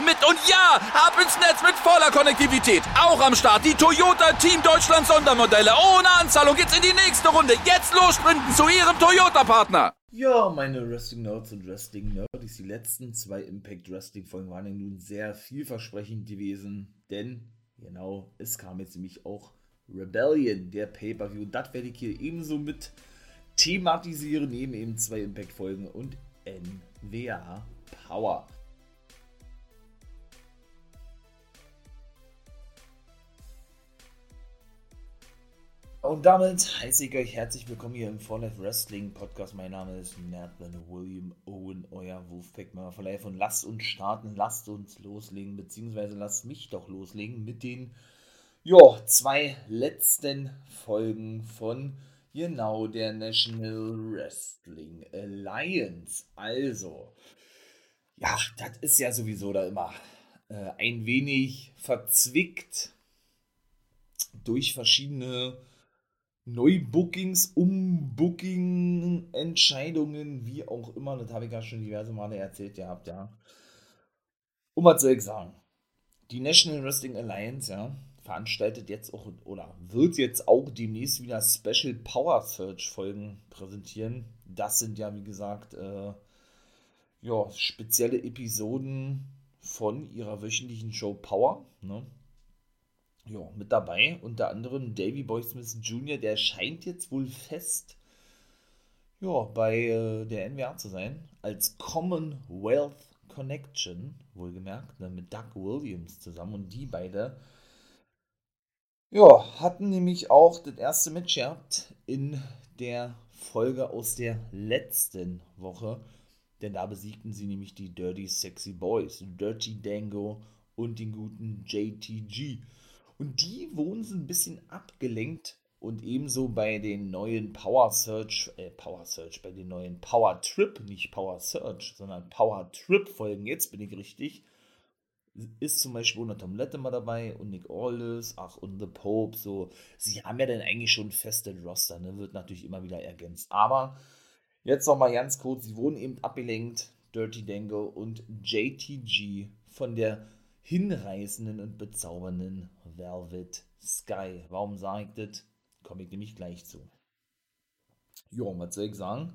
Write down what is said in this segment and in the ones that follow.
mit. Und ja, ab ins Netz mit voller Konnektivität. Auch am Start die Toyota Team Deutschland Sondermodelle. Ohne Anzahlung geht's in die nächste Runde. Jetzt los sprinten zu ihrem Toyota-Partner. Ja, meine Wrestling Nerds und Wrestling Nerds, die letzten zwei Impact Wrestling Folgen waren ja nun sehr vielversprechend gewesen, denn genau, es kam jetzt nämlich auch Rebellion, der Pay-Per-View. Das werde ich hier ebenso mit thematisieren, neben eben zwei Impact-Folgen und NWA Power. Und damit heiße ich euch herzlich willkommen hier im For Life Wrestling Podcast. Mein Name ist Nathan William Owen, euer Wolfpack Member for Life. Und lasst uns starten, lasst uns loslegen, beziehungsweise lasst mich doch loslegen mit den jo, zwei letzten Folgen von genau der National Wrestling Alliance. Also, ja, das ist ja sowieso da immer äh, ein wenig verzwickt durch verschiedene Neubookings, Umbooking, Entscheidungen, wie auch immer. Das habe ich ja schon diverse Male erzählt gehabt, ja. Und was soll ich sagen? Die National Wrestling Alliance, ja, veranstaltet jetzt auch oder wird jetzt auch demnächst wieder Special Power Search Folgen präsentieren. Das sind ja, wie gesagt, äh, ja, spezielle Episoden von ihrer wöchentlichen Show Power. Ne? Ja, mit dabei. Unter anderem Davy Boy Smith Jr., der scheint jetzt wohl fest ja, bei äh, der NWA zu sein. Als Commonwealth Connection, wohlgemerkt, ne, mit Doug Williams zusammen. Und die beide ja, hatten nämlich auch das erste Match gehabt in der Folge aus der letzten Woche. Denn da besiegten sie nämlich die Dirty Sexy Boys, Dirty Dango und den guten JTG. Und die wurden so ein bisschen abgelenkt und ebenso bei den neuen Power Search, äh, Power Search, bei den neuen Power Trip, nicht Power Search, sondern Power Trip Folgen, jetzt bin ich richtig, ist zum Beispiel unter Tom Latimer dabei und Nick Aldis, ach und The Pope, so, sie haben ja dann eigentlich schon ein festes Roster, ne, wird natürlich immer wieder ergänzt, aber jetzt nochmal ganz kurz, sie wurden eben abgelenkt, Dirty Dango und JTG von der hinreißenden und bezaubernden Velvet Sky. Warum sage ich das? Komme ich nämlich gleich zu. Jo, was soll ich sagen?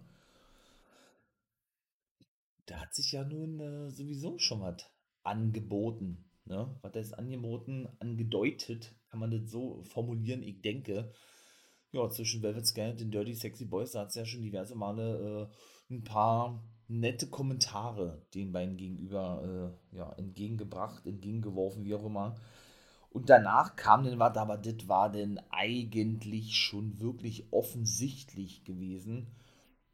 Da hat sich ja nun äh, sowieso schon was angeboten. Ne? Was ist angeboten, angedeutet, kann man das so formulieren, ich denke. Ja, zwischen Velvet Sky und den Dirty Sexy Boys, da hat es ja schon diverse Male äh, ein paar nette Kommentare den beiden gegenüber äh, ja, entgegengebracht, entgegengeworfen, wie auch immer. Und danach kam dann was, aber das war denn eigentlich schon wirklich offensichtlich gewesen.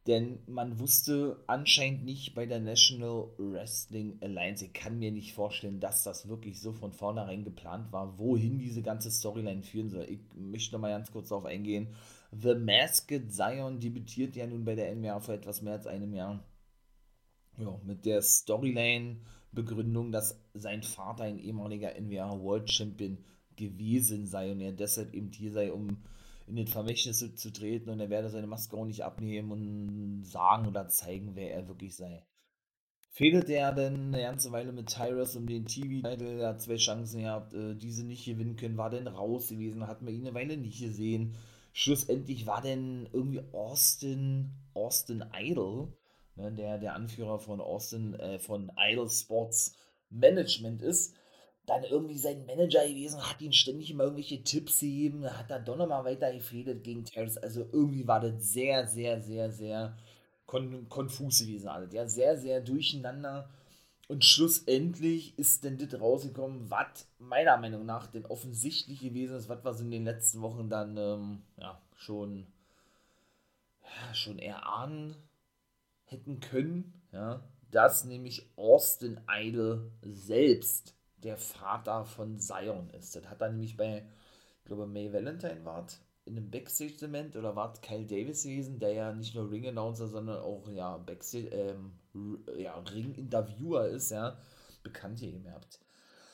Denn man wusste anscheinend nicht bei der National Wrestling Alliance, ich kann mir nicht vorstellen, dass das wirklich so von vornherein geplant war, wohin diese ganze Storyline führen soll. Ich möchte noch mal ganz kurz darauf eingehen. The Masked Zion debütiert ja nun bei der NWA vor etwas mehr als einem Jahr ja, mit der Storyline-Begründung, dass sein Vater ein ehemaliger NWA World Champion gewesen sei und er deshalb eben hier sei, um in den Vermächtnis zu treten und er werde seine Maske auch nicht abnehmen und sagen oder zeigen, wer er wirklich sei. Fehlt er denn eine ganze Weile mit Tyrus um den TV-Titel, er hat zwei Chancen gehabt, äh, diese nicht gewinnen können, war denn raus gewesen, hat man ihn eine Weile nicht gesehen. Schlussendlich war denn irgendwie Austin, Austin Idol, ne, der der Anführer von Austin, äh, von Idol Sports Management ist, dann irgendwie sein Manager gewesen, hat ihn ständig immer irgendwelche Tipps gegeben, hat er doch nochmal weiter gefädelt gegen Terrace. Also irgendwie war das sehr, sehr, sehr, sehr kon konfus gewesen alles. Ja, sehr, sehr durcheinander. Und schlussendlich ist denn das rausgekommen, was meiner Meinung nach denn offensichtlich gewesen ist, was wir in den letzten Wochen dann ähm, ja, schon, ja, schon erahnen hätten können, ja, dass nämlich Austin Idol selbst der Vater von Zion ist. Das hat er nämlich bei, ich glaube, May Valentine war in einem Backstage-Segment oder war Kyle Davis gewesen, der ja nicht nur Ring-Announcer, sondern auch ja, Backstage, ähm, ja, Ring-Interviewer ist, ja, bekannt hier habt.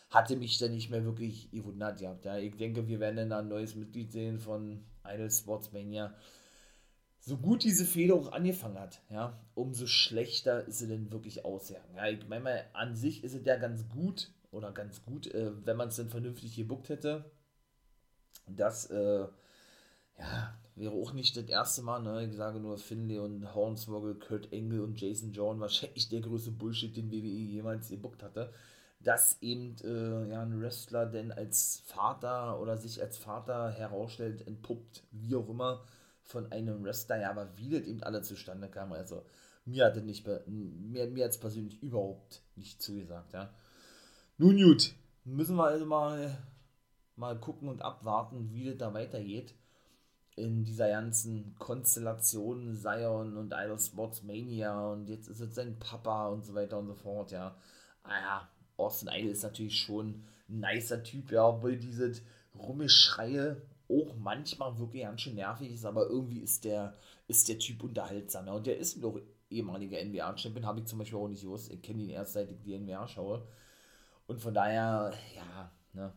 Hatte mich dann nicht mehr wirklich gewundert gehabt. Ja. Ich denke, wir werden dann ein neues Mitglied sehen von Idol Sportsmania. So gut diese Fehler auch angefangen hat, ja, umso schlechter ist sie denn wirklich ausgegangen. Ja, ich meine, an sich ist es ja ganz gut, oder ganz gut, äh, wenn man es dann vernünftig gebuckt hätte. Das, äh, ja, wäre auch nicht das erste Mal, ne? Ich sage nur Finlay und Hornswoggle, Kurt Engel und Jason John, wahrscheinlich der größte Bullshit, den WWE jemals gebuckt hatte. Dass eben äh, ja, ein Wrestler denn als Vater oder sich als Vater herausstellt, entpuppt, wie auch immer, von einem Wrestler, ja, aber wie das eben alle zustande kam, also mir hat das nicht, mir, mir es persönlich überhaupt nicht zugesagt, ja. Nun gut, müssen wir also mal, mal gucken und abwarten, wie das da weitergeht. In dieser ganzen Konstellation Zion und Idol Sports Mania und jetzt ist es sein Papa und so weiter und so fort, ja. Ah ja, Austin Idol ist natürlich schon ein nicer Typ, ja, obwohl diese Rummeschreie auch manchmal wirklich ganz schön nervig ist, aber irgendwie ist der, ist der Typ unterhaltsam. Ja. Und der ist doch ehemaliger NBA-Champion, habe ich zum Beispiel auch nicht gewusst. Ich kenne ihn erst seit ich die NBA schaue. Und von daher, ja, ne,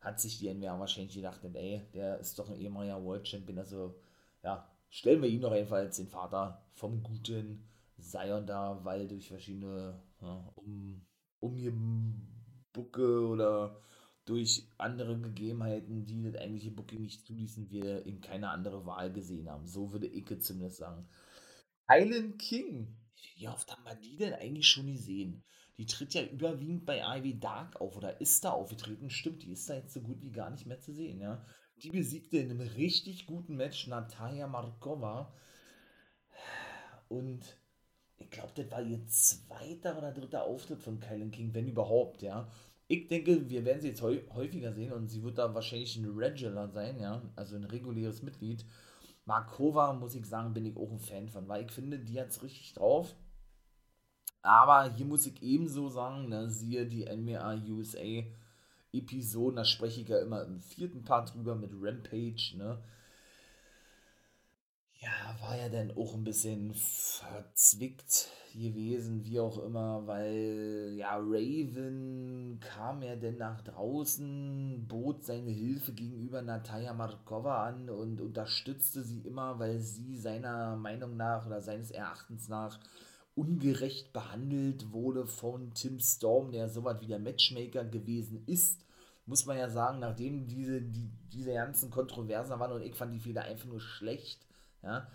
hat sich die NWA wahrscheinlich gedacht, ey, der ist doch ein ehemaliger World Champion, also ja, stellen wir ihn doch einfach als den Vater vom guten Zion da, weil durch verschiedene ja, um, Umgebucke oder durch andere Gegebenheiten, die das eigentliche Booking nicht zuließen, wir eben keine andere Wahl gesehen haben. So würde ich zumindest sagen. Island King. Wie oft haben wir die denn eigentlich schon gesehen? die tritt ja überwiegend bei Ivy Dark auf oder ist da aufgetreten. Stimmt, die ist da jetzt so gut wie gar nicht mehr zu sehen, ja. Die besiegte in einem richtig guten Match Natalia Markova. Und ich glaube, das war ihr zweiter oder dritter Auftritt von Kylan King, wenn überhaupt, ja. Ich denke, wir werden sie jetzt häufiger sehen und sie wird da wahrscheinlich ein Regular sein, ja. Also ein reguläres Mitglied. Markova, muss ich sagen, bin ich auch ein Fan von, weil ich finde, die hat es richtig drauf. Aber hier muss ich ebenso sagen, ne, siehe die NWA USA Episoden, da spreche ich ja immer im vierten Part drüber mit Rampage, ne? Ja, war ja dann auch ein bisschen verzwickt gewesen, wie auch immer, weil ja, Raven kam ja dann nach draußen, bot seine Hilfe gegenüber Natalia Markova an und unterstützte sie immer, weil sie seiner Meinung nach oder seines Erachtens nach ungerecht behandelt wurde von Tim Storm, der so was wie der Matchmaker gewesen ist. Muss man ja sagen, nachdem diese, die, diese ganzen Kontroversen waren und ich fand die Fehler einfach nur schlecht, ja,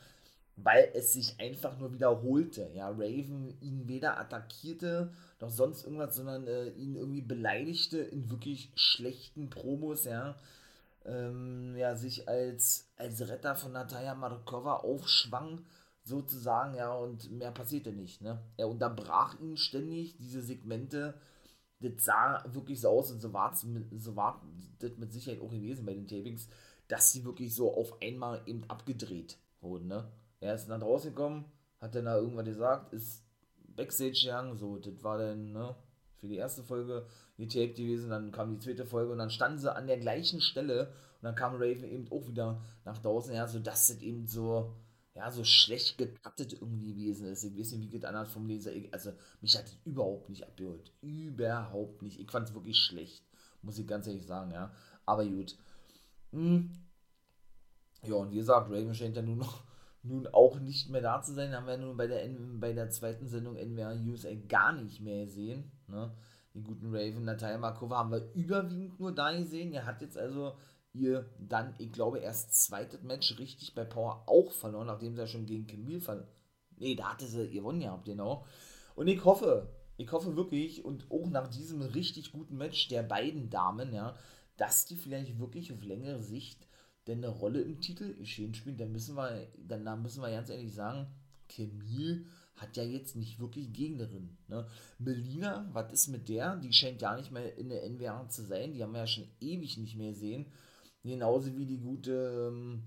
weil es sich einfach nur wiederholte. Ja, Raven ihn weder attackierte noch sonst irgendwas, sondern äh, ihn irgendwie beleidigte in wirklich schlechten Promos, ja. Ähm, ja, sich als, als Retter von Natalia Markova aufschwang sozusagen, ja, und mehr passierte nicht, ne? Er unterbrach ihn ständig, diese Segmente, das sah wirklich so aus und so war so war das mit Sicherheit auch gewesen bei den Tapings, dass sie wirklich so auf einmal eben abgedreht wurden, ne? Er ist dann rausgekommen, hat dann da irgendwann gesagt, ist Backstage gegangen, so, das war dann, ne, für die erste Folge getaped gewesen, dann kam die zweite Folge und dann standen sie an der gleichen Stelle und dann kam Raven eben auch wieder nach draußen, ja, so dass das eben so, ja, so schlecht gecuttet irgendwie gewesen ist. Ich weiß nicht, wie geht anders vom Leser. Also, mich hat es überhaupt nicht abgeholt. Überhaupt nicht. Ich fand es wirklich schlecht. Muss ich ganz ehrlich sagen, ja. Aber gut. Hm. Ja, und wie gesagt, Raven scheint ja nun noch nun auch nicht mehr da zu sein. Haben wir nun bei der, bei der zweiten Sendung NWA USA gar nicht mehr gesehen. Ne? Den guten Raven, Natalia Markova haben wir überwiegend nur da gesehen. Er hat jetzt also ihr dann, ich glaube, erst zweites Match richtig bei Power auch verloren, nachdem sie ja schon gegen Camille verloren. Nee, da hatte sie gewonnen gehabt, genau. Und ich hoffe, ich hoffe wirklich, und auch nach diesem richtig guten Match der beiden Damen, ja, dass die vielleicht wirklich auf längere Sicht denn eine Rolle im Titel geschehen spielen. Dann müssen wir, dann müssen wir ganz ehrlich sagen, Camille hat ja jetzt nicht wirklich Gegnerin. Ne? Melina, was ist mit der? Die scheint ja nicht mehr in der NWA zu sein. Die haben wir ja schon ewig nicht mehr gesehen. Genauso wie die gute ähm,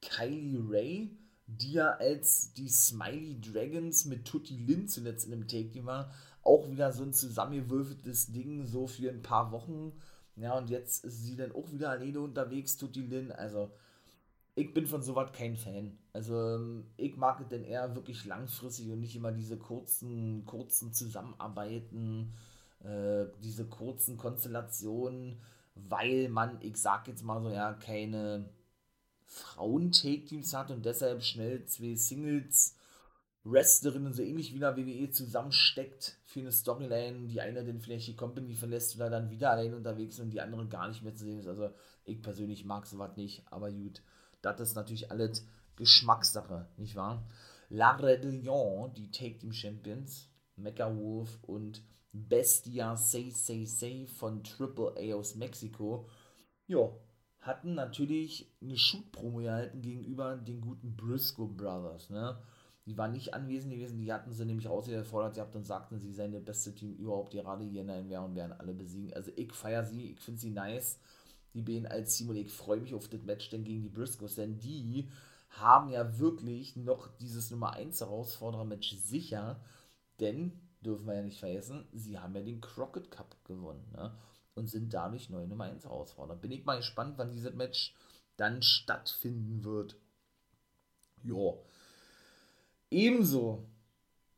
Kylie Ray. die ja als die Smiley Dragons mit Tutti Lin zuletzt in dem Take war, auch wieder so ein zusammengewürfeltes Ding, so für ein paar Wochen. Ja, und jetzt ist sie dann auch wieder alleine unterwegs, Tutti Lin. Also, ich bin von sowas kein Fan. Also, ähm, ich mag es denn eher wirklich langfristig und nicht immer diese kurzen, kurzen Zusammenarbeiten, äh, diese kurzen Konstellationen, weil man, ich sag jetzt mal so, ja, keine Frauen-Take-Teams hat und deshalb schnell zwei Singles Wrestlerinnen so ähnlich wie in der WWE zusammensteckt für eine Storyline, die eine dann vielleicht die Company verlässt oder dann wieder allein unterwegs und die andere gar nicht mehr zu sehen ist. Also ich persönlich mag sowas nicht, aber gut, das ist natürlich alles Geschmackssache, nicht wahr? La Rebellion, die Take Team Champions, Mecha Wolf und Bestia Say Say Say von Triple A aus Mexiko, ja, hatten natürlich eine Shoot-Promo gehalten gegenüber den guten Briscoe Brothers, ne? Die waren nicht anwesend gewesen, die hatten sie nämlich rausgefordert gehabt und sagten, sie seien das beste Team überhaupt gerade hier in der NWR und werden alle besiegen. Also ich feiere sie, ich finde sie nice, die beiden als Team und ich freue mich auf das Match denn gegen die Briscoes, denn die haben ja wirklich noch dieses Nummer 1 Herausforderer-Match sicher, denn, dürfen wir ja nicht vergessen, sie haben ja den Crockett Cup gewonnen, ne? und sind dadurch neue Nummer 1 Herausforderer. Bin ich mal gespannt, wann dieses Match dann stattfinden wird. Ja. Ebenso,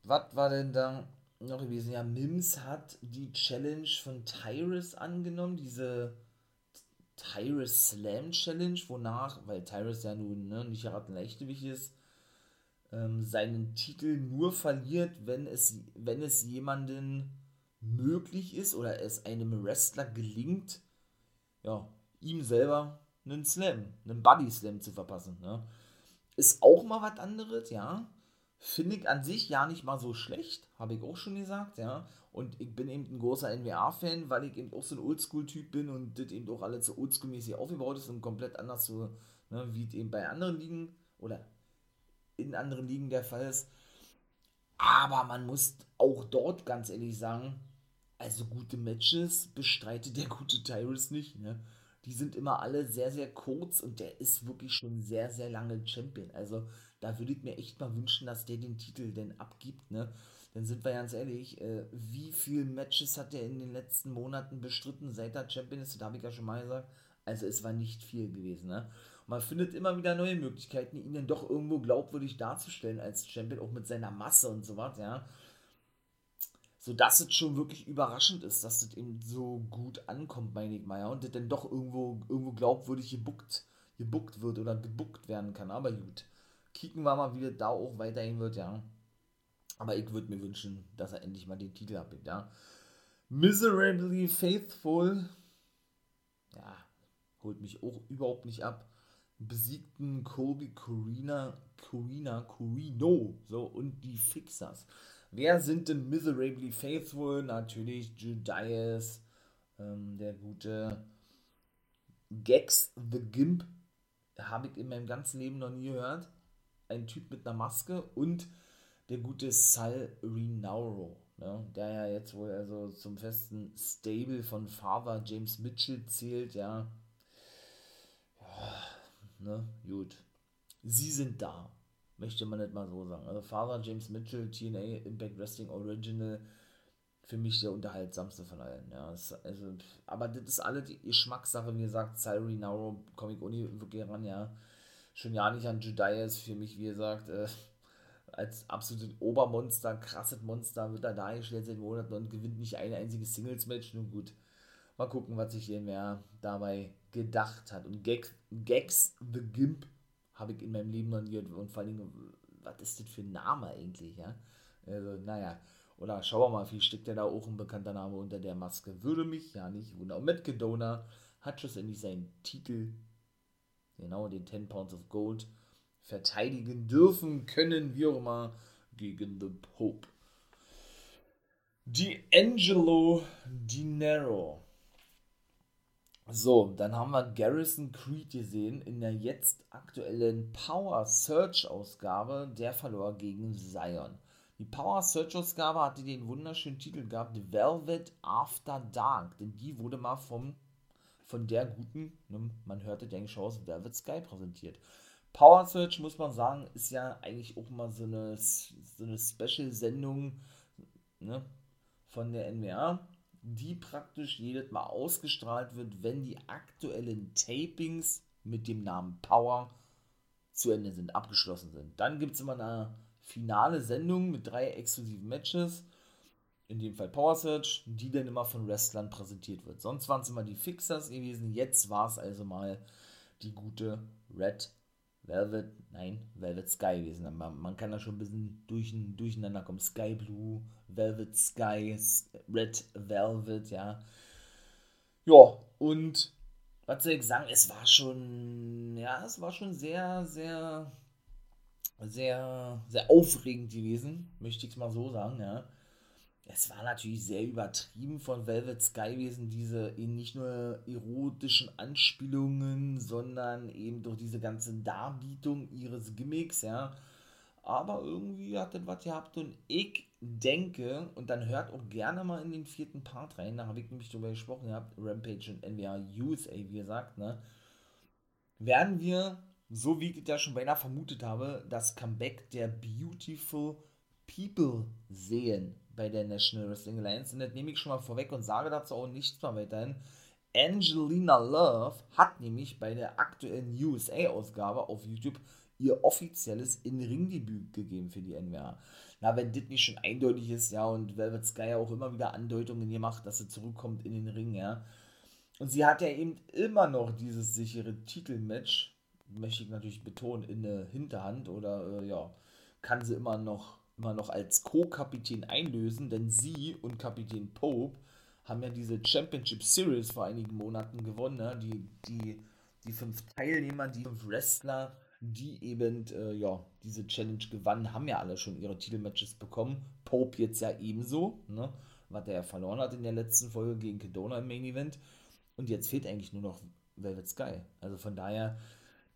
was war denn da noch gewesen? Ja, Mims hat die Challenge von Tyrus angenommen, diese Tyrus Slam Challenge, wonach, weil Tyrus ja nun ne, nicht gerade ein Leichtgewicht ist, ähm, seinen Titel nur verliert, wenn es, wenn es jemanden möglich ist oder es einem Wrestler gelingt, ja, ihm selber einen Slam, einen Body Slam zu verpassen. Ne? Ist auch mal was anderes, ja. Finde ich an sich ja nicht mal so schlecht, habe ich auch schon gesagt, ja. Und ich bin eben ein großer NWA-Fan, weil ich eben auch so ein Oldschool-Typ bin und das eben auch alles so oldschool-mäßig aufgebaut ist und komplett anders so, ne, wie es eben bei anderen Ligen oder in anderen Ligen der Fall ist. Aber man muss auch dort ganz ehrlich sagen, also gute Matches bestreitet der gute Tyrus nicht, ne? Die sind immer alle sehr, sehr kurz und der ist wirklich schon sehr, sehr lange Champion. Also da würde ich mir echt mal wünschen, dass der den Titel denn abgibt, ne? Dann sind wir ganz ehrlich, äh, wie viele Matches hat er in den letzten Monaten bestritten, seit er Champion ist? Das habe ich ja schon mal gesagt. Also es war nicht viel gewesen, ne? Man findet immer wieder neue Möglichkeiten, ihn dann doch irgendwo glaubwürdig darzustellen als Champion, auch mit seiner Masse und so was, ja so dass es schon wirklich überraschend ist, dass das eben so gut ankommt, ich mal, ja, und das dann doch irgendwo, irgendwo glaubwürdig gebuckt, gebuckt wird oder gebuckt werden kann, aber gut. Kicken wir mal, wie das da auch weiterhin wird, ja. Aber ich würde mir wünschen, dass er endlich mal den Titel abgibt, ja. Miserably Faithful, ja, holt mich auch überhaupt nicht ab. Besiegten Colby Corina, Corina, Corino, so, und die Fixers. Wer sind denn Miserably Faithful? Natürlich Judas, ähm, der gute Gex the Gimp. Habe ich in meinem ganzen Leben noch nie gehört. Ein Typ mit einer Maske und der gute Sal Rinauro, ne, der ja jetzt wohl also zum festen Stable von Father James Mitchell zählt, ja. ja ne, gut. Sie sind da möchte man nicht mal so sagen. Also Father James Mitchell, TNA Impact Wrestling Original, für mich der unterhaltsamste von allen. Ja, es, also, aber das ist alle die Geschmackssache, wie gesagt, Cyril Nauro ich auch nie wirklich ran, ja. Schon ja nicht an Judas, für mich, wie gesagt, äh, als absolutes Obermonster, krasses Monster, wird er dargestellt seit Monaten und gewinnt nicht ein einziges Singles-Match. Nun gut, mal gucken, was sich hier mehr dabei gedacht hat. Und Gags, Gags The Gimp habe ich in meinem Leben noch nie und vor allem, was ist das für ein Name eigentlich, ja? Also, naja, oder schauen wir mal, wie steckt der da auch ein bekannter Name unter der Maske. Würde mich ja nicht wundern. Matt Gedona hat schlussendlich seinen Titel, genau den 10 Pounds of Gold, verteidigen dürfen, können, wie auch immer, gegen The Pope. D'Angelo Dinero so, dann haben wir Garrison Creed gesehen in der jetzt aktuellen Power Search Ausgabe. Der verlor gegen Zion. Die Power Search Ausgabe hatte den wunderschönen Titel gehabt, Velvet After Dark. Denn die wurde mal vom, von der guten, ne, man hörte, denke ich, aus Velvet Sky präsentiert. Power Search, muss man sagen, ist ja eigentlich auch mal so eine, so eine Special-Sendung ne, von der NWA, die praktisch jedes Mal ausgestrahlt wird, wenn die aktuellen Tapings mit dem Namen Power zu Ende sind, abgeschlossen sind. Dann gibt es immer eine finale Sendung mit drei exklusiven Matches, in dem Fall Power Search, die dann immer von Wrestlern präsentiert wird. Sonst waren es immer die Fixers gewesen, jetzt war es also mal die gute Red Velvet, nein, Velvet Sky gewesen. Man, man kann da schon ein bisschen durch, durcheinander kommen. Sky Blue, Velvet Sky, Red Velvet, ja. Ja, und was soll ich sagen, es war schon, ja, es war schon sehr, sehr, sehr, sehr aufregend gewesen, möchte ich es mal so sagen, ja. Es war natürlich sehr übertrieben von Velvet Sky gewesen, diese nicht nur erotischen Anspielungen, sondern eben durch diese ganze Darbietung ihres Gimmicks, ja. Aber irgendwie hat das was gehabt und ich denke, und dann hört auch gerne mal in den vierten Part rein, da habe ich nämlich drüber gesprochen gehabt, Rampage und NWA USA, wie gesagt, ne, werden wir, so wie ich das schon beinahe vermutet habe, das Comeback der Beautiful People sehen bei der National Wrestling Alliance. Und das nehme ich schon mal vorweg und sage dazu auch nichts mehr weiterhin. Angelina Love hat nämlich bei der aktuellen USA-Ausgabe auf YouTube ihr offizielles In-Ring-Debüt gegeben für die NWA. Na, wenn das nicht schon eindeutig ist, ja, und Velvet Sky auch immer wieder Andeutungen gemacht, dass sie zurückkommt in den Ring, ja. Und sie hat ja eben immer noch dieses sichere Titelmatch, möchte ich natürlich betonen, in der Hinterhand oder, äh, ja, kann sie immer noch, immer noch als Co-Kapitän einlösen, denn sie und Kapitän Pope haben ja diese Championship Series vor einigen Monaten gewonnen, ne? die, die, die fünf Teilnehmer, die fünf Wrestler, die eben äh, ja, diese Challenge gewannen, haben ja alle schon ihre Titelmatches bekommen. Pope jetzt ja ebenso, ne? was er ja verloren hat in der letzten Folge gegen Kedona im Main Event. Und jetzt fehlt eigentlich nur noch Velvet Sky. Also von daher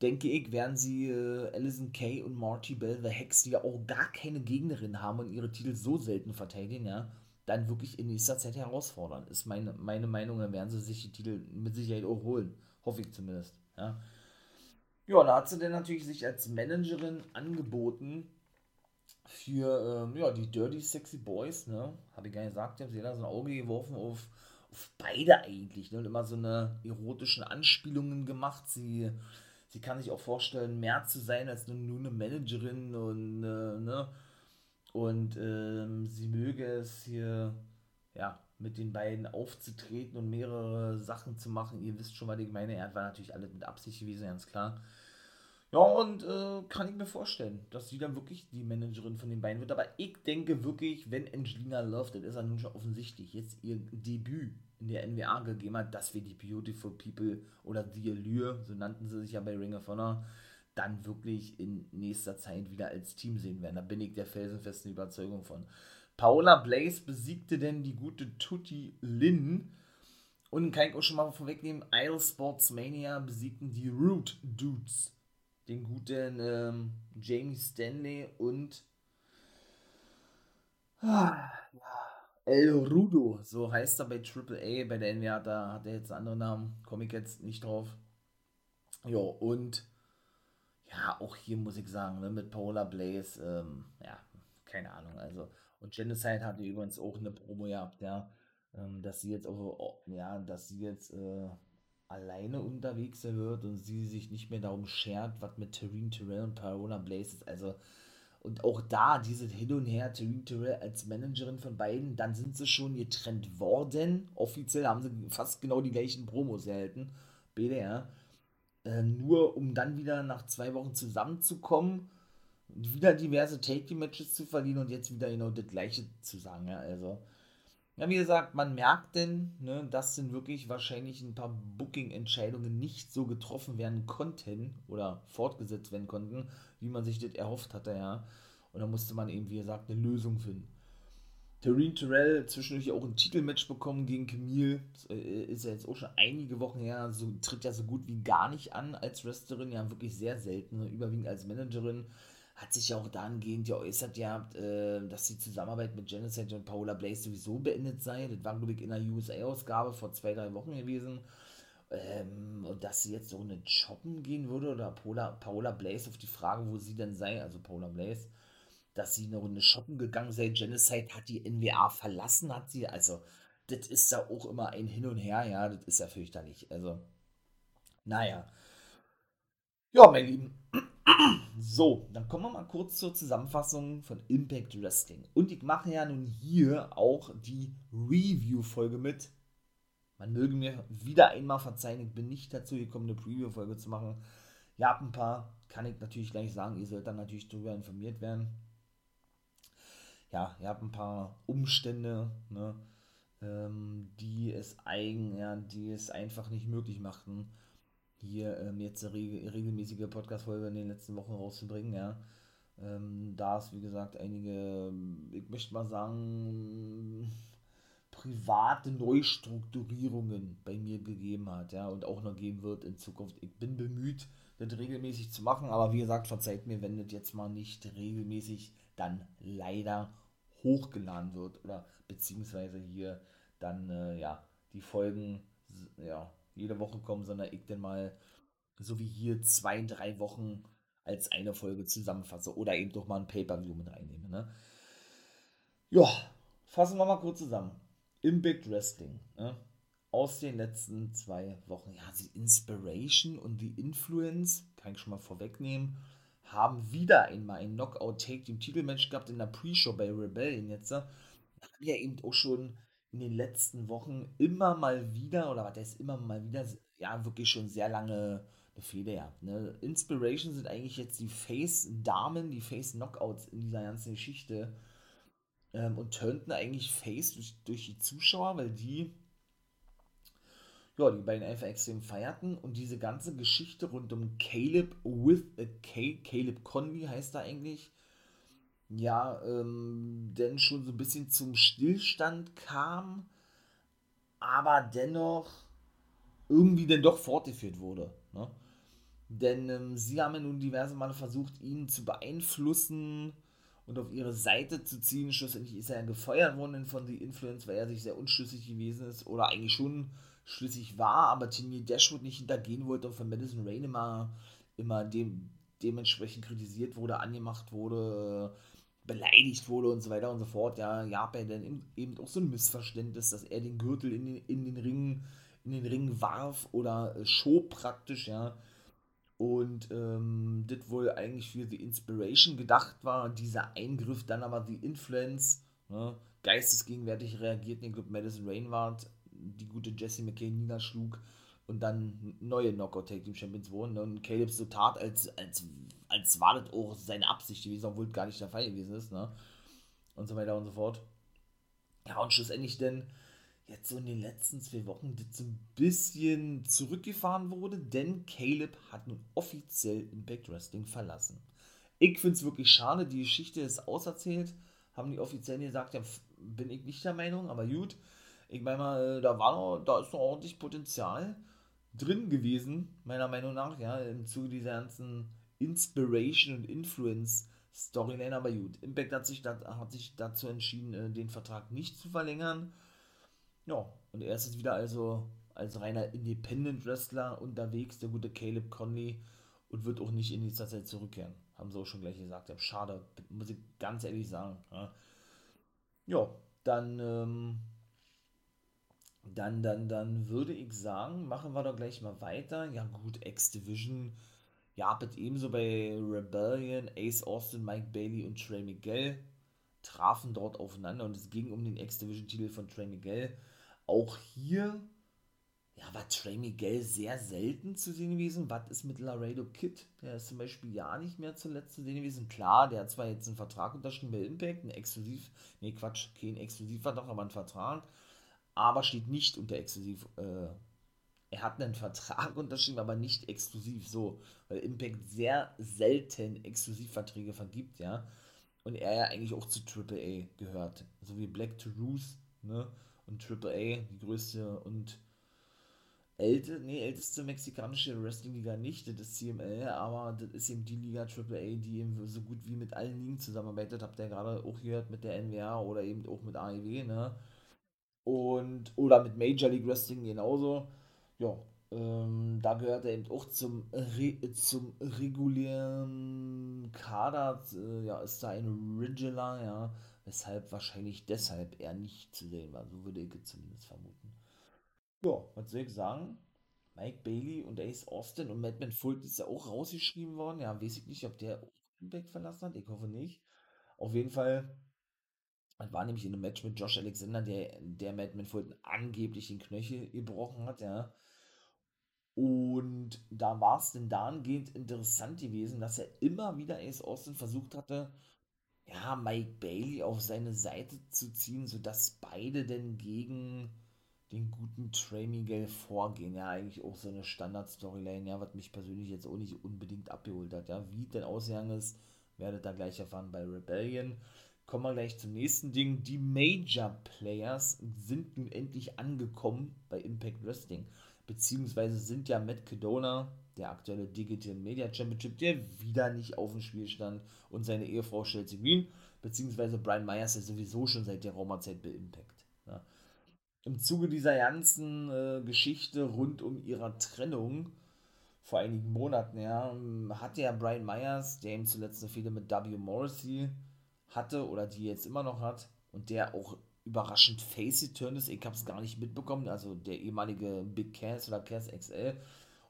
denke ich, werden sie äh, Alison Kay und Marty Bell, The Hex, die ja auch gar keine Gegnerin haben und ihre Titel so selten verteidigen, ja, dann wirklich in nächster Zeit herausfordern. Ist meine, meine Meinung, dann werden sie sich die Titel mit Sicherheit auch holen. Hoffe ich zumindest. Ja. Ja, da hat sie dann natürlich sich als Managerin angeboten für ähm, ja, die Dirty Sexy Boys, ne? Habe ich gar nicht gesagt, haben sie da so ein Auge geworfen auf, auf beide eigentlich, ne? Und immer so eine erotischen Anspielungen gemacht. Sie, sie kann sich auch vorstellen, mehr zu sein als nur, nur eine Managerin und, äh, ne? Und ähm, sie möge es hier, ja, mit den beiden aufzutreten und mehrere Sachen zu machen. Ihr wisst schon, was ich meine. Er war natürlich alles mit Absicht gewesen, ganz klar. Ja, und äh, kann ich mir vorstellen, dass sie dann wirklich die Managerin von den beiden wird. Aber ich denke wirklich, wenn Angelina Love, das ist ja nun schon offensichtlich, jetzt ihr Debüt in der NWA gegeben hat, dass wir die Beautiful People oder The Allure, so nannten sie sich ja bei Ring of Honor, dann wirklich in nächster Zeit wieder als Team sehen werden. Da bin ich der felsenfesten Überzeugung von. Paola Blaze besiegte denn die gute Tutti Lynn. Und kann ich auch schon mal vorwegnehmen, Isle Sports Mania besiegten die Root Dudes. Den guten ähm, Jamie Stanley und ah, El Rudo, so heißt er bei AAA, bei der NWA, da hat er jetzt einen anderen Namen, komme ich jetzt nicht drauf. Ja, und ja, auch hier muss ich sagen, ne, mit Paola Blaze, ähm, ja, keine Ahnung, also und Genocide hatte übrigens auch eine Promo gehabt, ja, ähm, dass sie jetzt auch, ja, dass sie jetzt äh, alleine unterwegs wird und sie sich nicht mehr darum schert, was mit Terrine Terrell und Paola Blaze ist. Also, und auch da, diese Hin und Her, Terrine Terrell als Managerin von beiden, dann sind sie schon getrennt worden. Offiziell haben sie fast genau die gleichen Promos erhalten. BDR. Äh, nur um dann wieder nach zwei Wochen zusammenzukommen wieder diverse Take-Matches zu verlieren und jetzt wieder genau das gleiche zu sagen. Ja, also, ja, wie gesagt, man merkt denn, ne, dass denn wirklich wahrscheinlich ein paar Booking-Entscheidungen nicht so getroffen werden konnten oder fortgesetzt werden konnten, wie man sich das erhofft hatte, ja. Und da musste man eben, wie gesagt, eine Lösung finden. Tareen Terrell zwischendurch auch ein Titelmatch bekommen gegen Camille. Äh, ist ja jetzt auch schon einige Wochen her. So, tritt ja so gut wie gar nicht an als Wrestlerin. Ja, wirklich sehr selten. Ne, überwiegend als Managerin hat sich ja auch dahingehend geäußert, ja, äh, dass die Zusammenarbeit mit Genocide und Paola Blaze sowieso beendet sei. Das war, glaube ich, in der USA-Ausgabe vor zwei, drei Wochen gewesen. ähm, und dass sie jetzt so eine Shoppen gehen würde oder Paula, Paola Blaze auf die Frage, wo sie denn sei, also Paula Blaze, dass sie eine Runde shoppen gegangen sei. Genocide hat die NWA verlassen, hat sie. Also, das ist da auch immer ein Hin und Her, ja, das ist ja fürchterlich. Also, naja. Ja, mein Lieben. So, dann kommen wir mal kurz zur Zusammenfassung von Impact Wrestling. Und ich mache ja nun hier auch die Review-Folge mit. Man möge mir wieder einmal verzeihen, ich bin nicht dazu gekommen, eine Preview-Folge zu machen. Ja, ein paar kann ich natürlich gleich sagen, ihr sollt dann natürlich darüber informiert werden. Ja, ihr habt ein paar Umstände, ne, ähm, die es eigen, ja, die es einfach nicht möglich machten hier ähm, jetzt eine reg regelmäßige Podcast-Folge in den letzten Wochen rauszubringen, ja. Ähm, da es, wie gesagt, einige, ich möchte mal sagen, private Neustrukturierungen bei mir gegeben hat, ja, und auch noch geben wird in Zukunft. Ich bin bemüht, das regelmäßig zu machen, aber wie gesagt, verzeiht mir, wenn das jetzt mal nicht regelmäßig dann leider hochgeladen wird oder beziehungsweise hier dann, äh, ja, die Folgen, ja, jede Woche kommen, sondern ich dann mal so wie hier zwei, drei Wochen als eine Folge zusammenfasse oder eben doch mal ein Pay-Per-View mit reinnehme. Ne? Ja, fassen wir mal kurz zusammen. Impact Wrestling. Ne? Aus den letzten zwei Wochen. Ja, die Inspiration und die Influence, kann ich schon mal vorwegnehmen, haben wieder einmal ein Knockout-Take-Team-Titelmatch gehabt in der Pre-Show bei Rebellion jetzt. Da haben ja eben auch schon in den letzten Wochen immer mal wieder, oder was heißt immer mal wieder, ja, wirklich schon sehr lange eine Fehde gehabt. Ne? Inspiration sind eigentlich jetzt die Face-Damen, die Face-Knockouts in dieser ganzen Geschichte ähm, und turnten eigentlich Face durch, durch die Zuschauer, weil die ja, die beiden einfach extrem feierten und diese ganze Geschichte rund um Caleb with a K, Caleb Conley heißt er eigentlich, ja, ähm, denn schon so ein bisschen zum Stillstand kam, aber dennoch irgendwie denn doch fortgeführt wurde. Ne? Denn ähm, sie haben ja nun diverse Male versucht, ihn zu beeinflussen und auf ihre Seite zu ziehen. Schlussendlich ist er ja gefeuert worden von The Influence, weil er sich sehr unschlüssig gewesen ist oder eigentlich schon schlüssig war, aber Timmy Dashwood nicht hintergehen wollte und von Madison Rain immer, immer dem, dementsprechend kritisiert wurde, angemacht wurde, beleidigt wurde und so weiter und so fort, ja, gab er dann eben auch so ein Missverständnis, dass er den Gürtel in den, in den Ring in den Ring warf oder äh, schob praktisch, ja. Und ähm, das wohl eigentlich für die Inspiration gedacht war, dieser Eingriff dann aber die Influence, ne, geistesgegenwärtig reagiert, ich glaube Madison Rainward, die gute Jessie McCain niederschlug und dann neue Knockout Tag Team Champions wurden und Caleb so tat, als, als als war das auch seine Absicht gewesen, obwohl es gar nicht der Fall gewesen ist, ne? Und so weiter und so fort. Ja, und schlussendlich denn jetzt so in den letzten zwei Wochen das so ein bisschen zurückgefahren wurde, denn Caleb hat nun offiziell Impact Wrestling verlassen. Ich finde es wirklich schade, die Geschichte ist auserzählt, haben die offiziell gesagt, ja, bin ich nicht der Meinung, aber gut. Ich meine mal, da war noch, da ist noch ordentlich Potenzial drin gewesen, meiner Meinung nach, ja, im Zuge dieser ganzen Inspiration und Influence Storyline, aber gut. Impact hat sich, hat sich dazu entschieden, äh, den Vertrag nicht zu verlängern. Ja, und er ist jetzt wieder also als reiner Independent Wrestler unterwegs, der gute Caleb Conley, und wird auch nicht in nächster Zeit zurückkehren. Haben sie auch schon gleich gesagt. Ja, schade, muss ich ganz ehrlich sagen. Ja, ja dann, ähm, dann, dann, dann würde ich sagen, machen wir doch gleich mal weiter. Ja, gut, X-Division ja, mit ebenso bei Rebellion, Ace Austin, Mike Bailey und Trey Miguel trafen dort aufeinander und es ging um den X-Division-Titel von Trey Miguel. Auch hier ja, war Trey Miguel sehr selten zu sehen gewesen. Was ist mit Laredo Kid? Der ist zum Beispiel ja nicht mehr zuletzt zu sehen gewesen. Klar, der hat zwar jetzt einen Vertrag unterschrieben bei Impact, ein Exklusiv, nee Quatsch, kein Exklusivvertrag, aber ein Vertrag, aber steht nicht unter Exklusiv, äh, er hat einen Vertrag unterschrieben, aber nicht exklusiv so, weil Impact sehr selten Exklusivverträge vergibt, ja. Und er ja eigentlich auch zu AAA gehört, so wie Black to Roos, ne? Und AAA, die größte und älte, nee, älteste mexikanische Wrestling-Liga nicht, das ist CML, aber das ist eben die Liga AAA, die eben so gut wie mit allen Ligen zusammenarbeitet, habt ihr gerade auch gehört mit der NWA oder eben auch mit AEW, ne? Und, oder mit Major League Wrestling genauso ja, Ähm, da gehört er eben auch zum, Re zum regulären Kader, äh, ja, ist da ein Regular, ja, weshalb wahrscheinlich deshalb er nicht zu sehen war, so würde ich zumindest vermuten. Ja, was soll ich sagen? Mike Bailey und Ace Austin und Madman Fulton ist ja auch rausgeschrieben worden. Ja, weiß ich nicht, ob der auch Impact verlassen hat. Ich hoffe nicht. Auf jeden Fall das war nämlich in einem Match mit Josh Alexander, der, der Madman Fulton angeblich den Knöchel gebrochen hat, ja. Und da war es denn dahingehend interessant gewesen, dass er immer wieder Ace Austin versucht hatte, ja, Mike Bailey auf seine Seite zu ziehen, sodass beide denn gegen den guten Trey Miguel vorgehen. Ja, eigentlich auch so eine Standard-Storyline, ja, was mich persönlich jetzt auch nicht unbedingt abgeholt hat. Ja, wie denn ausgegangen ist, werdet ihr gleich erfahren bei Rebellion. Kommen wir gleich zum nächsten Ding. Die Major Players sind nun endlich angekommen bei Impact Wrestling. Beziehungsweise sind ja Matt Cadona, der aktuelle Digital Media Championship, der wieder nicht auf dem Spiel stand, und seine Ehefrau Chelsea Green, beziehungsweise Brian Myers, der sowieso schon seit der Roma-Zeit bei Impact. Ja. Im Zuge dieser ganzen äh, Geschichte rund um ihrer Trennung vor einigen Monaten, ja, hat ja Brian Myers, der ihm zuletzt eine Fehde mit W. Morrissey hatte oder die jetzt immer noch hat und der auch überraschend face turn ist. Ich habe es gar nicht mitbekommen. Also der ehemalige Big Cass oder Cass XL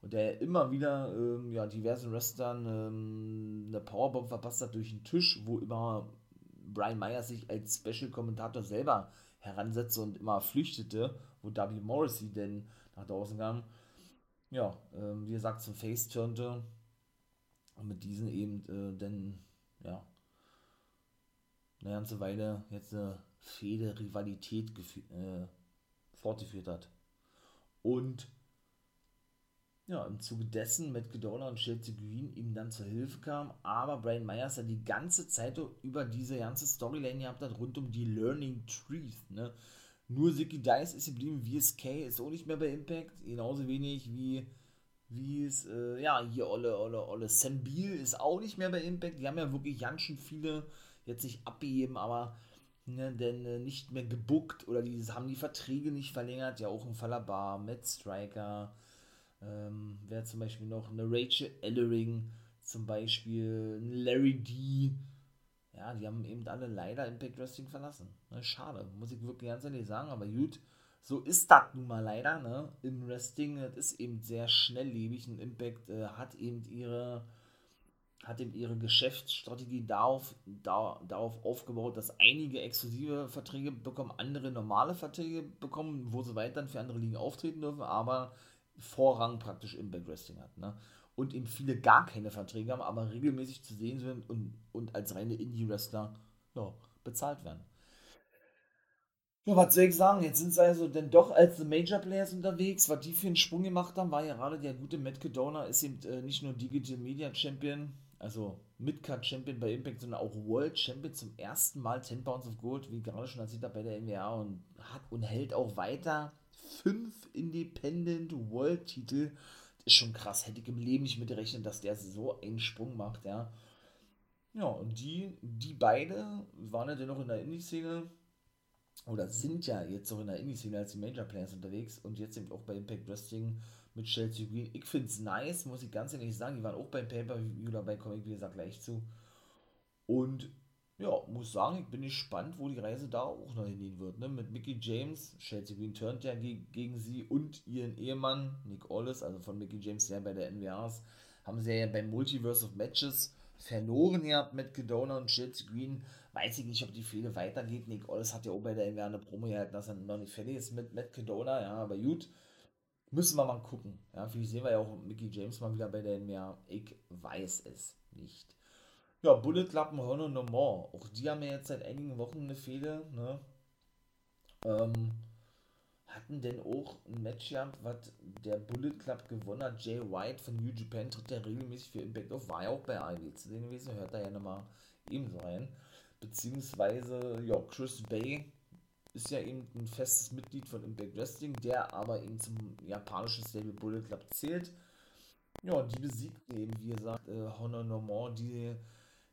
und der immer wieder ähm, ja, diversen Wrestlern ähm, eine Powerbomb verpasst hat durch den Tisch, wo immer Brian Myers sich als Special-Kommentator selber heransetzte und immer flüchtete, wo W. Morrissey denn nach draußen kam. Ja, ähm, wie gesagt, zum Face turnte und mit diesen eben äh, dann ja, eine ganze Weile jetzt eine Fehde, Rivalität äh, fortgeführt hat. Und ja, im Zuge dessen Matt Gedona und Chelsea Green ihm dann zur Hilfe kamen, aber Brian Myers dann die ganze Zeit über diese ganze Storyline gehabt hat, rund um die Learning Trees, ne? Nur Zicky Dice ist geblieben, VSK ist auch nicht mehr bei Impact, genauso wenig wie, wie es, äh, ja, hier Olle, Olle, Olle, Sam Beal ist auch nicht mehr bei Impact, die haben ja wirklich ganz schön viele jetzt nicht abgegeben, aber ne, denn äh, nicht mehr gebuckt oder die haben die Verträge nicht verlängert. Ja, auch ein Falabar, Matt Striker, ähm, wer zum Beispiel noch eine Rachel Ellering, zum Beispiel Larry D. Ja, die haben eben alle leider Impact Wrestling verlassen. Ne, schade, muss ich wirklich ganz ehrlich sagen, aber gut. So ist das nun mal leider, ne? Im Wrestling, das ist eben sehr schnelllebig. Ein Impact äh, hat eben ihre hat eben ihre Geschäftsstrategie darauf, da, darauf aufgebaut, dass einige exklusive Verträge bekommen, andere normale Verträge bekommen, wo sie weiter für andere Ligen auftreten dürfen, aber Vorrang praktisch im Back Wrestling hat. Ne? Und eben viele gar keine Verträge haben, aber regelmäßig zu sehen sind und, und als reine Indie-Wrestler ja, bezahlt werden. Ja, was soll ich sagen? Jetzt sind sie also denn doch als Major Players unterwegs. Was die für einen Sprung gemacht haben, war ja gerade der gute Matt Cadona, ist eben äh, nicht nur Digital Media Champion, also Midcard Champion bei Impact, sondern auch World Champion zum ersten Mal 10 Pounds of Gold, wie gerade schon erzählt bei der NWA und hat und hält auch weiter fünf Independent World Titel. Das ist schon krass, hätte ich im Leben nicht mitgerechnet, dass der so einen Sprung macht, ja. Ja, und die, die beide waren ja dennoch in der Indie-Szene oder sind ja jetzt auch in der Indie-Szene als die Major Players unterwegs und jetzt eben auch bei Impact Wrestling mit Chelsea Green. Ich finde es nice, muss ich ganz ehrlich sagen. Die waren auch beim Pay-Per-View oder bei Comic, wie gesagt, gleich zu. Und ja, muss sagen, ich bin gespannt, wo die Reise da auch noch hingehen wird. Ne? Mit Mickey James, Chelsea Green turnt ja ge gegen sie und ihren Ehemann Nick Ollis, also von Mickey James, der bei der NWAs, haben sie ja beim Multiverse of Matches verloren gehabt mit Kedona und Chelsea Green. Weiß ich nicht, ob die Fehde weitergeht. Nick Ollis hat ja auch bei der NWA eine Promo gehalten, dass er noch nicht fertig ist mit Matt Kedona, ja, aber gut. Müssen wir mal gucken. Ja, vielleicht sehen wir ja auch Mickey James mal wieder bei der NWA. Ich weiß es nicht. Ja, Bullet Club und Honor No More. Auch die haben ja jetzt seit einigen Wochen eine Fehde. Ne? Ähm, hatten denn auch ein Match gehabt, was der Bullet Club gewonnen hat. Jay White von New Japan tritt ja regelmäßig für Impact auf. War ja auch bei AEW zu sehen gewesen. Hört da ja nochmal ebenso rein. Beziehungsweise, ja, Chris Bay ist ja eben ein festes Mitglied von Impact Wrestling, der aber eben zum japanischen Stable Bullet Club zählt. Ja, die besiegt eben, wie gesagt, äh, Honor Normand, die,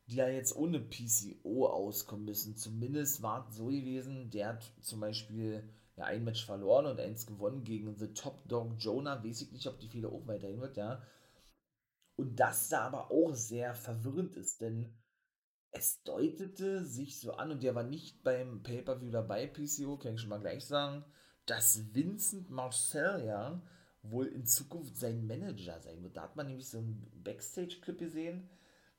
die ja jetzt ohne PCO auskommen müssen. Zumindest war es so gewesen, der hat zum Beispiel ja, ein Match verloren und eins gewonnen gegen The Top Dog Jonah. Weiß ich nicht, ob die Fehler auch weiterhin wird, ja. Und das da aber auch sehr verwirrend ist, denn es deutete sich so an, und der war nicht beim Pay-Per-View dabei, PCO, kann ich schon mal gleich sagen, dass Vincent Marcel ja wohl in Zukunft sein Manager sein wird. Da hat man nämlich so einen Backstage-Clip gesehen,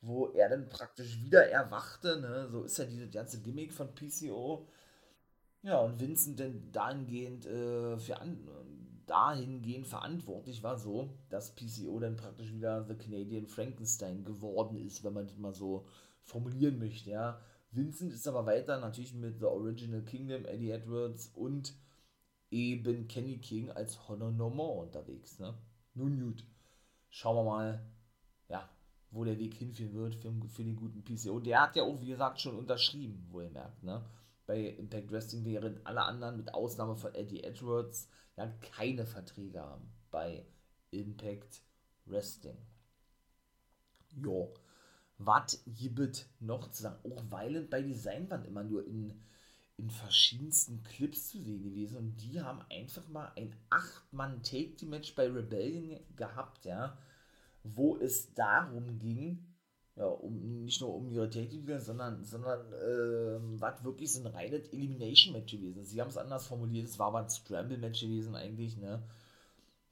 wo er dann praktisch wieder erwachte. Ne? So ist ja dieses ganze Gimmick von PCO. Ja, und Vincent dann dahingehend, äh, für an, dahingehend verantwortlich war, so, dass PCO dann praktisch wieder The Canadian Frankenstein geworden ist, wenn man das mal so formulieren möchte. Ja. Vincent ist aber weiter natürlich mit The Original Kingdom, Eddie Edwards und eben Kenny King als Honor No More unterwegs. Ne? Nun gut, schauen wir mal, ja, wo der Weg hinführen wird für, für den guten PCO. Der hat ja auch, wie gesagt, schon unterschrieben, wohlmerkt, ne? Bei Impact Wrestling, während alle anderen, mit Ausnahme von Eddie Edwards, ja keine Verträge haben bei Impact Wrestling. Jo, was gibt noch zu sagen? Auch Weilen bei Design waren immer nur in in verschiedensten Clips zu sehen gewesen und die haben einfach mal ein 8-Mann-Take-Team-Match bei Rebellion gehabt, ja, wo es darum ging, ja, um, nicht nur um ihre Take-Team, sondern, sondern äh, war wirklich so ein reines Elimination-Match gewesen. Sie haben es anders formuliert, es war aber ein Scramble-Match gewesen eigentlich, ne.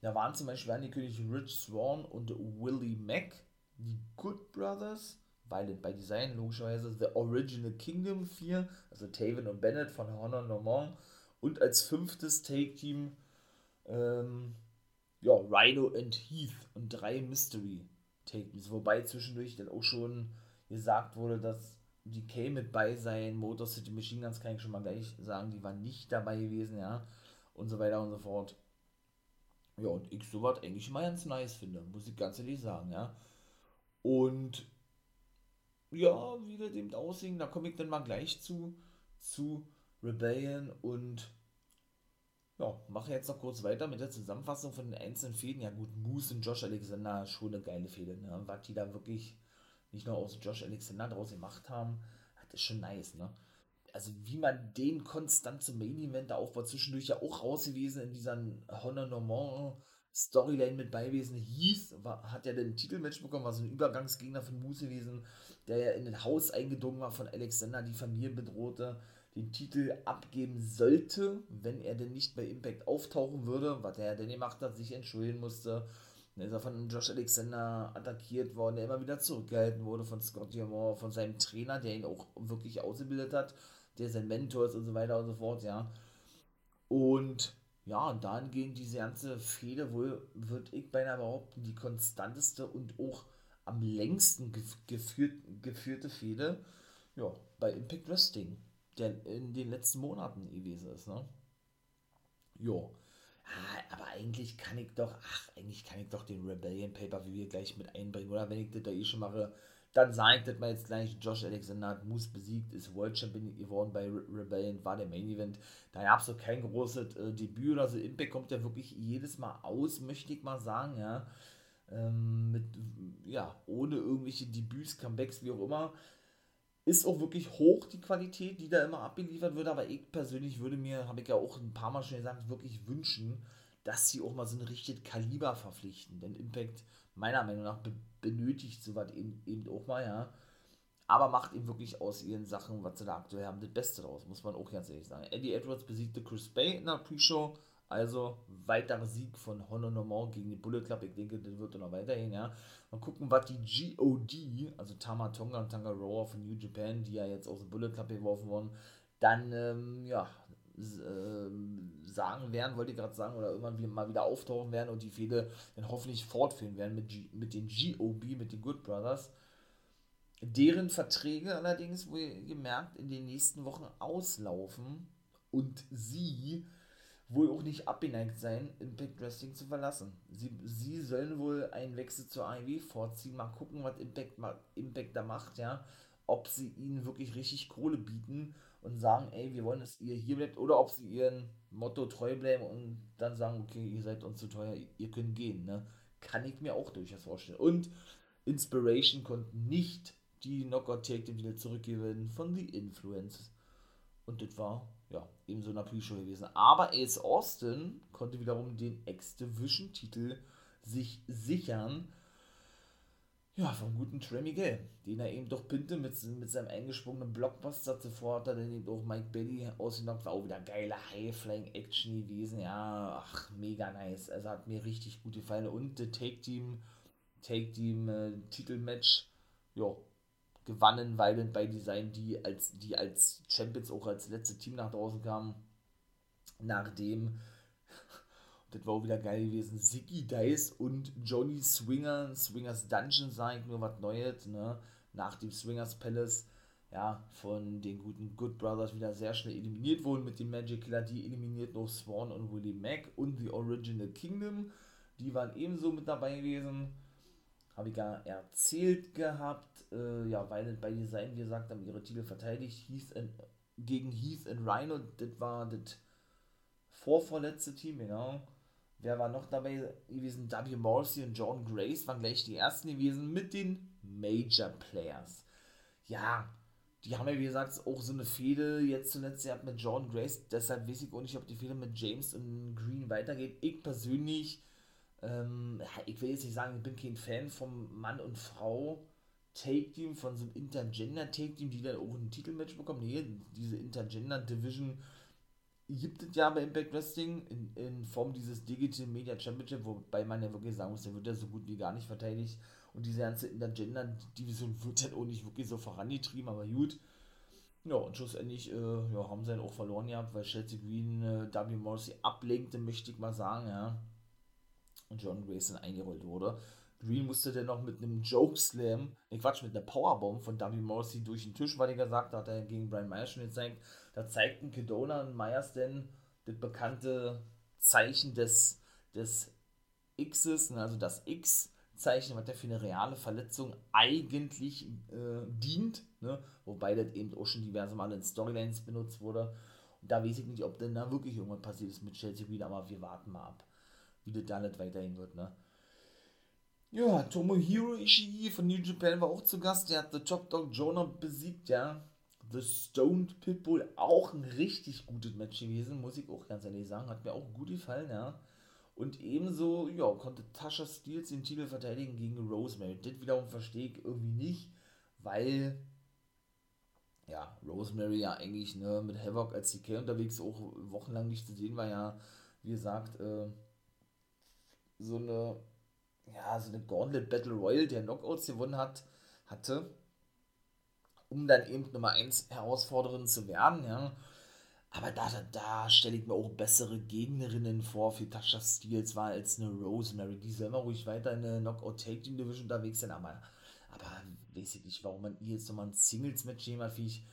Da waren zum Beispiel die Königin Rich Swan und Willie Mack, die Good Brothers, Violent by Design, logischerweise The Original Kingdom 4, also Taven und Bennett von Honor Normand und als fünftes Take-Team ähm, ja, Rhino and Heath und drei Mystery Take-Teams, wobei zwischendurch dann auch schon gesagt wurde, dass die K mit bei sein, Motor City Machine Guns kann ich schon mal gleich sagen, die waren nicht dabei gewesen, ja, und so weiter und so fort. Ja, und ich sowas eigentlich mal ganz nice finde, muss ich ganz ehrlich sagen, ja. Und ja, wie das eben da komme ich dann mal gleich zu, zu Rebellion und ja, mache jetzt noch kurz weiter mit der Zusammenfassung von den einzelnen Fäden. Ja gut, Moose und Josh Alexander, schon eine geile Fehde, ne? was die da wirklich nicht nur aus Josh Alexander draus gemacht haben, das ist schon nice, ne? Also wie man den konstant zum Main Event aufbaut, zwischendurch ja auch raus gewesen in dieser Honor Normand Storyline mit beiwesen hieß, war, hat ja den Titelmatch bekommen, war so ein Übergangsgegner von Moose gewesen, der ja in ein Haus eingedrungen war von Alexander, die Familie bedrohte, den Titel abgeben sollte, wenn er denn nicht bei Impact auftauchen würde, was er ja denn gemacht hat, sich entschuldigen musste. Dann ist er von Josh Alexander attackiert worden, der immer wieder zurückgehalten wurde von Scott Diamond, von seinem Trainer, der ihn auch wirklich ausgebildet hat, der sein Mentor ist und so weiter und so fort, ja. Und ja, und dahingehend diese ganze Fehde wohl, würde ich beinahe behaupten, die konstanteste und auch am längsten geführt, geführte Fehde ja, bei Impact Wrestling, der in den letzten Monaten gewesen ist. Ne? Jo. Ah, aber eigentlich kann ich doch, ach, eigentlich kann ich doch den Rebellion Paper wie wir gleich mit einbringen, oder wenn ich das da eh schon mache, dann das mal jetzt gleich, Josh Alexander hat Moose besiegt, ist World Champion geworden bei Re Rebellion, war der Main Event. Da gab es so kein großes äh, Debüt oder so. Impact kommt ja wirklich jedes Mal aus, möchte ich mal sagen, ja. Ähm, mit, ja, ohne irgendwelche Debüts, Comebacks, wie auch immer. Ist auch wirklich hoch die Qualität, die da immer abgeliefert wird, aber ich persönlich würde mir, habe ich ja auch ein paar Mal schon gesagt, wirklich wünschen, dass sie auch mal so ein richtiges Kaliber verpflichten. Denn Impact, meiner Meinung nach, benötigt sowas eben, eben auch mal, ja. Aber macht eben wirklich aus ihren Sachen, was sie da aktuell haben, das Beste draus, muss man auch ganz ehrlich sagen. Eddie Edwards besiegte Chris Bay in der Pre-Show also weiterer Sieg von Honor Normand gegen den Bullet Club. Ich denke, das wird noch weiterhin, ja. Mal gucken, was die GOD, also Tama Tonga und Tanga Roa von New Japan, die ja jetzt aus dem Bullet Club geworfen wurden, dann, ähm, ja, sagen werden, wollte ich gerade sagen, oder irgendwann mal wieder auftauchen werden und die Fehde dann hoffentlich fortführen werden mit, G mit den GOB, mit den Good Brothers. Deren Verträge allerdings, wo ihr gemerkt, in den nächsten Wochen auslaufen und sie wohl auch nicht abgeneigt sein, Impact Wrestling zu verlassen. Sie, sie sollen wohl einen Wechsel zur AEW vorziehen, mal gucken, was Impact, Impact da macht, ja. Ob sie ihnen wirklich richtig Kohle bieten und sagen, ey, wir wollen, dass ihr hier bleibt, oder ob sie ihren Motto treu bleiben und dann sagen, okay, ihr seid uns zu teuer, ihr könnt gehen, ne. Kann ich mir auch durchaus vorstellen. Und Inspiration konnten nicht die Knockout Take wieder zurückgewinnen von The Influence. Und das war, ja, eben so in der Pre-Show gewesen. Aber Ace Austin konnte wiederum den X-Division-Titel sich sichern. Ja, vom guten Trey Miguel, den er eben doch pinte mit, mit seinem eingesprungenen Blockbuster. Zuvor hat er dann eben auch Mike Bailey ausgenockt. War auch wieder geile High-Flying-Action gewesen. Ja, ach, mega nice. Also hat mir richtig gut gefallen. Und der Take-Team, Take-Team äh, ja, gewannen Violent by Design, die als, die als Champions auch als letzte Team nach draußen kamen, nachdem, das war auch wieder geil gewesen, Ziggy Dice und Johnny Swinger, Swingers Dungeon, sage ich nur was Neues, ne? nach dem Swingers Palace, ja, von den guten Good Brothers wieder sehr schnell eliminiert wurden mit dem Magic Killer, die eliminiert noch Swan und Willie Mack und The Original Kingdom, die waren ebenso mit dabei gewesen, habe ich gar erzählt gehabt, äh, ja, weil bei Design, wie gesagt, haben ihre Titel verteidigt, Heath and, gegen Heath und Rhino, das war das vorvorletzte Team, genau. Wer war noch dabei gewesen? W. Morrissey und John Grace waren gleich die ersten gewesen mit den Major Players. Ja, die haben ja, wie gesagt, auch so eine Fehde jetzt zuletzt gehabt mit John Grace. Deshalb weiß ich auch nicht, ob die Fehde mit James und Green weitergeht. Ich persönlich, ähm, ich will jetzt nicht sagen, ich bin kein Fan vom Mann und Frau Take-Team, von so einem Intergender-Take-Team, die dann auch ein Titelmatch bekommen. Nee, diese Intergender-Division gibt es ja bei Impact Wrestling in, in Form dieses Digital Media Championship, wobei man ja wirklich sagen muss, der wird ja so gut wie gar nicht verteidigt. Und diese ganze Intergender-Division wird dann auch nicht wirklich so vorangetrieben, aber gut. Ja, und schlussendlich äh, ja, haben sie dann auch verloren gehabt, weil Chelsea Green äh, W. Morrissey ablenkte, möchte ich mal sagen, ja. Und John Grayson eingerollt wurde. Green musste dann noch mit einem Joke Slam, ne Quatsch, mit einer Powerbomb von W. Morrissey durch den Tisch, weil er gesagt hat, er gegen Brian Myers schon gezeigt. Da zeigten Kedona und Myers denn das bekannte Zeichen des, des Xs, ne, also das X-Zeichen, was der für eine reale Verletzung eigentlich äh, dient, ne? wobei das eben auch schon diverse Male in Storylines benutzt wurde. Und da weiß ich nicht, ob denn da wirklich irgendwas passiert ist mit Chelsea Green, aber wir warten mal ab, wie das da nicht weiterhin wird. Ne? Ja, Tomohiro Ishii von New Japan war auch zu Gast. Der hat The Top Dog Jonah besiegt, ja. The Stoned Pitbull, auch ein richtig gutes Match gewesen, muss ich auch ganz ehrlich sagen. Hat mir auch gut gefallen, ja. Und ebenso, ja, konnte Tasha Steels den Titel verteidigen gegen Rosemary. Das wiederum verstehe ich irgendwie nicht, weil, ja, Rosemary ja eigentlich ne, mit Havoc als CK unterwegs auch wochenlang nicht zu sehen war, ja, wie gesagt, äh, so eine ja, so eine Gauntlet Battle Royale, der Knockouts gewonnen hat, hatte, um dann eben Nummer 1 Herausforderin zu werden, ja. Aber da, da, da stelle ich mir auch bessere Gegnerinnen vor für Tasha Steele zwar als eine Rosemary. Die soll immer ruhig weiter in der Knockout Take Team Division unterwegs sein, aber, aber weiß ich nicht, warum man ihr jetzt nochmal ein Singles-Match jemand ich,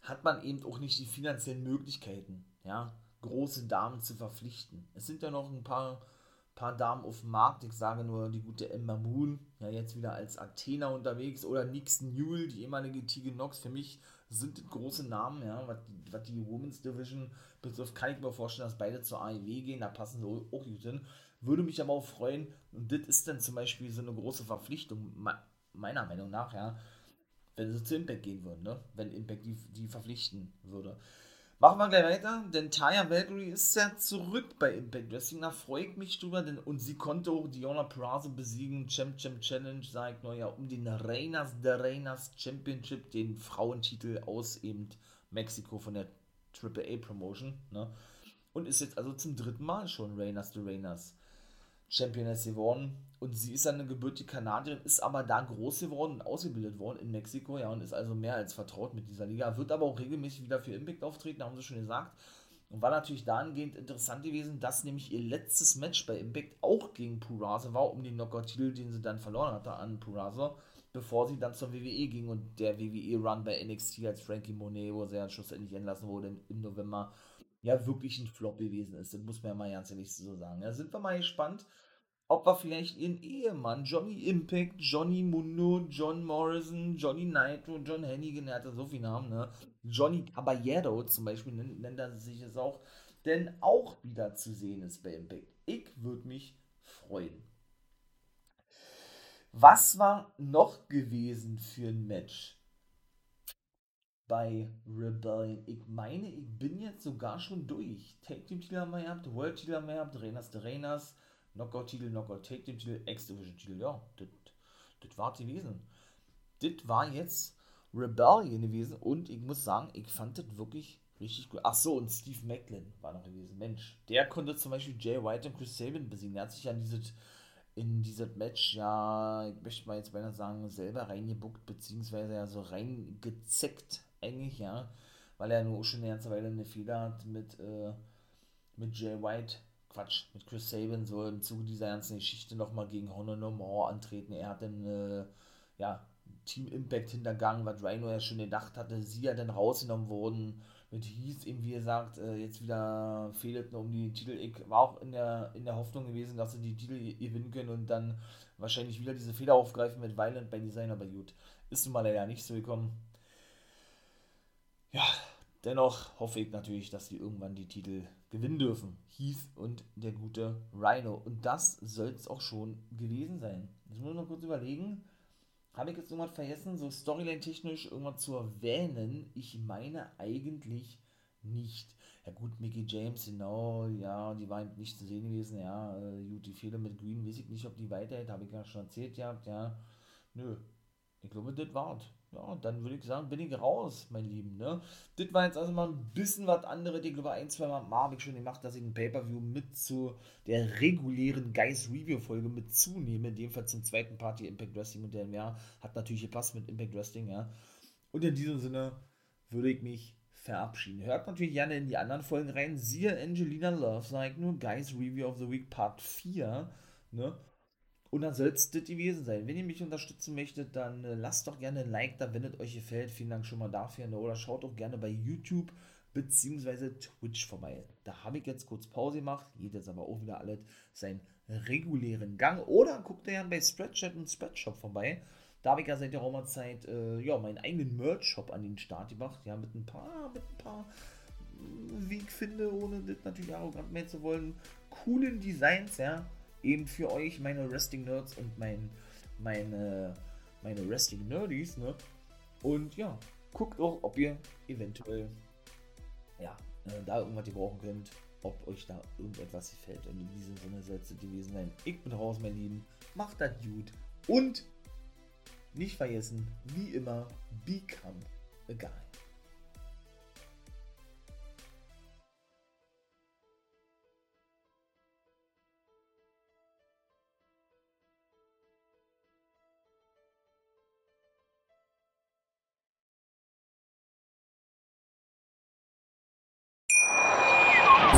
hat man eben auch nicht die finanziellen Möglichkeiten, ja, große Damen zu verpflichten. Es sind ja noch ein paar paar Damen auf dem Markt. Ich sage nur die gute Emma Moon, ja jetzt wieder als Athena unterwegs oder Nix Newell, die ehemalige Tegan Nox. Für mich sind große Namen, ja, was die, was die Women's Division betrifft, kann ich mir vorstellen, dass beide zur AEW gehen, da passen sie auch gut hin. Würde mich aber auch freuen, und das ist dann zum Beispiel so eine große Verpflichtung, meiner Meinung nach, ja, wenn sie zu Impact gehen würden, ne? wenn Impact die, die verpflichten würde. Machen wir gleich weiter, denn Taya Valkyrie ist ja zurück bei Impact Wrestling. Da freue ich mich drüber, denn und sie konnte auch Diona Peraza besiegen. Champ Champ Challenge, ich nur ja, um den Reinas de Reinas Championship, den Frauentitel aus eben Mexiko von der AAA Promotion. Ne? Und ist jetzt also zum dritten Mal schon Reinas de Reinas Championess geworden. Und sie ist eine gebürtige Kanadierin, ist aber da groß geworden und ausgebildet worden in Mexiko, ja, und ist also mehr als vertraut mit dieser Liga. Wird aber auch regelmäßig wieder für Impact auftreten, haben sie schon gesagt. Und war natürlich dahingehend interessant gewesen, dass nämlich ihr letztes Match bei Impact auch gegen Purase war, um den Knockout-Titel, den sie dann verloren hatte an Purase, bevor sie dann zur WWE ging und der WWE-Run bei NXT als Frankie Monet, wo sie ja schlussendlich entlassen wurde im November, ja wirklich ein Flop gewesen ist. Das muss man ja mal ganz ehrlich so sagen. Da sind wir mal gespannt, ob wir vielleicht ihren Ehemann, Johnny Impact, Johnny Mundo, John Morrison, Johnny Nitro, John Hennigan, er hatte so viele Namen, ne? Johnny Caballero zum Beispiel nennt, nennt er sich es auch, denn auch wieder zu sehen ist bei Impact. Ich würde mich freuen. Was war noch gewesen für ein Match? bei Rebellion. Ich meine, ich bin jetzt sogar schon durch. Take Team Titel haben wir gehabt, World Titel haben wir gehabt, Reinas de Knockout Titel, Knockout Take Team Titel, X-Division Titel. Ja, das war gewesen. Das war jetzt Rebellion gewesen und ich muss sagen, ich fand das wirklich richtig gut. Ach so, und Steve Macklin war noch gewesen. Mensch, der konnte zum Beispiel Jay White und Chris Sabin besiegen. Er hat sich an dieses in dieses Match, ja, ich möchte mal jetzt beinahe sagen, selber reingebuckt, beziehungsweise ja so reingezeckt, eigentlich, ja, weil er nur schon eine ganze Weile eine Fehler hat mit, äh, mit Jay White, Quatsch, mit Chris Sabin, so im Zuge dieser ganzen Geschichte nochmal gegen Honor No More antreten. Er hat dann, äh, ja, Team Impact hintergangen, was Rhino ja schon gedacht hatte, sie ja dann rausgenommen wurden mit Heath eben, wie gesagt, äh, jetzt wieder fehlten um die Titel. Ich war auch in der, in der Hoffnung gewesen, dass sie die Titel gewinnen können und dann wahrscheinlich wieder diese Fehler aufgreifen mit Violent bei Designer, aber gut, ist nun mal leider nicht so gekommen. Ja, dennoch hoffe ich natürlich, dass sie irgendwann die Titel gewinnen dürfen. Heath und der gute Rhino. Und das soll es auch schon gewesen sein. Jetzt muss ich noch kurz überlegen habe ich jetzt irgendwas vergessen, so Storyline-technisch irgendwas zu erwähnen? Ich meine eigentlich nicht. Ja gut, Mickey James, genau, ja, die war nicht zu sehen gewesen, ja, äh, gut, die Fehler mit Green, weiß ich nicht, ob die weiterhält, habe ich ja schon erzählt gehabt, ja, nö, ich glaube, das war's. Ja, dann würde ich sagen, bin ich raus, mein Lieben. Ne? Das war jetzt also mal ein bisschen was anderes. Ich glaube, ein, zwei Mal, mal habe ich schon gemacht, dass ich ein Pay-Per-View mit zu der regulären Geist-Review-Folge mit zunehme. In dem Fall zum zweiten Party Impact Wrestling. Und der ja, hat natürlich gepasst mit Impact Wrestling, ja. Und in diesem Sinne würde ich mich verabschieden. Hört natürlich gerne in die anderen Folgen rein. Siehe Angelina Love, sag nur Guys Review of the Week Part 4. Ne? Und dann soll es das gewesen sein. Wenn ihr mich unterstützen möchtet, dann äh, lasst doch gerne ein Like da, wenn es euch gefällt. Vielen Dank schon mal dafür. Ne? Oder schaut auch gerne bei YouTube bzw. Twitch vorbei. Da habe ich jetzt kurz Pause gemacht. Geht jetzt aber auch wieder alles seinen regulären Gang. Oder guckt ihr bei Spreadchat und Spreadshop vorbei. Da habe ich ja seit der Roma-Zeit äh, ja, meinen eigenen Merch-Shop an den Start gemacht. Ja, mit ein paar, mit ein paar, wie ich finde, ohne das natürlich arrogant mehr zu wollen, coolen Designs, ja eben für euch, meine Wrestling Nerds und mein, meine, meine Wrestling Nerdies, ne? Und ja, guckt auch, ob ihr eventuell ja, äh, da irgendwas brauchen könnt, ob euch da irgendetwas gefällt. Und in diesem Sinne soll es gewesen sein. Ich bin raus, mein Lieben. Macht das gut. Und nicht vergessen, wie immer, become a guy.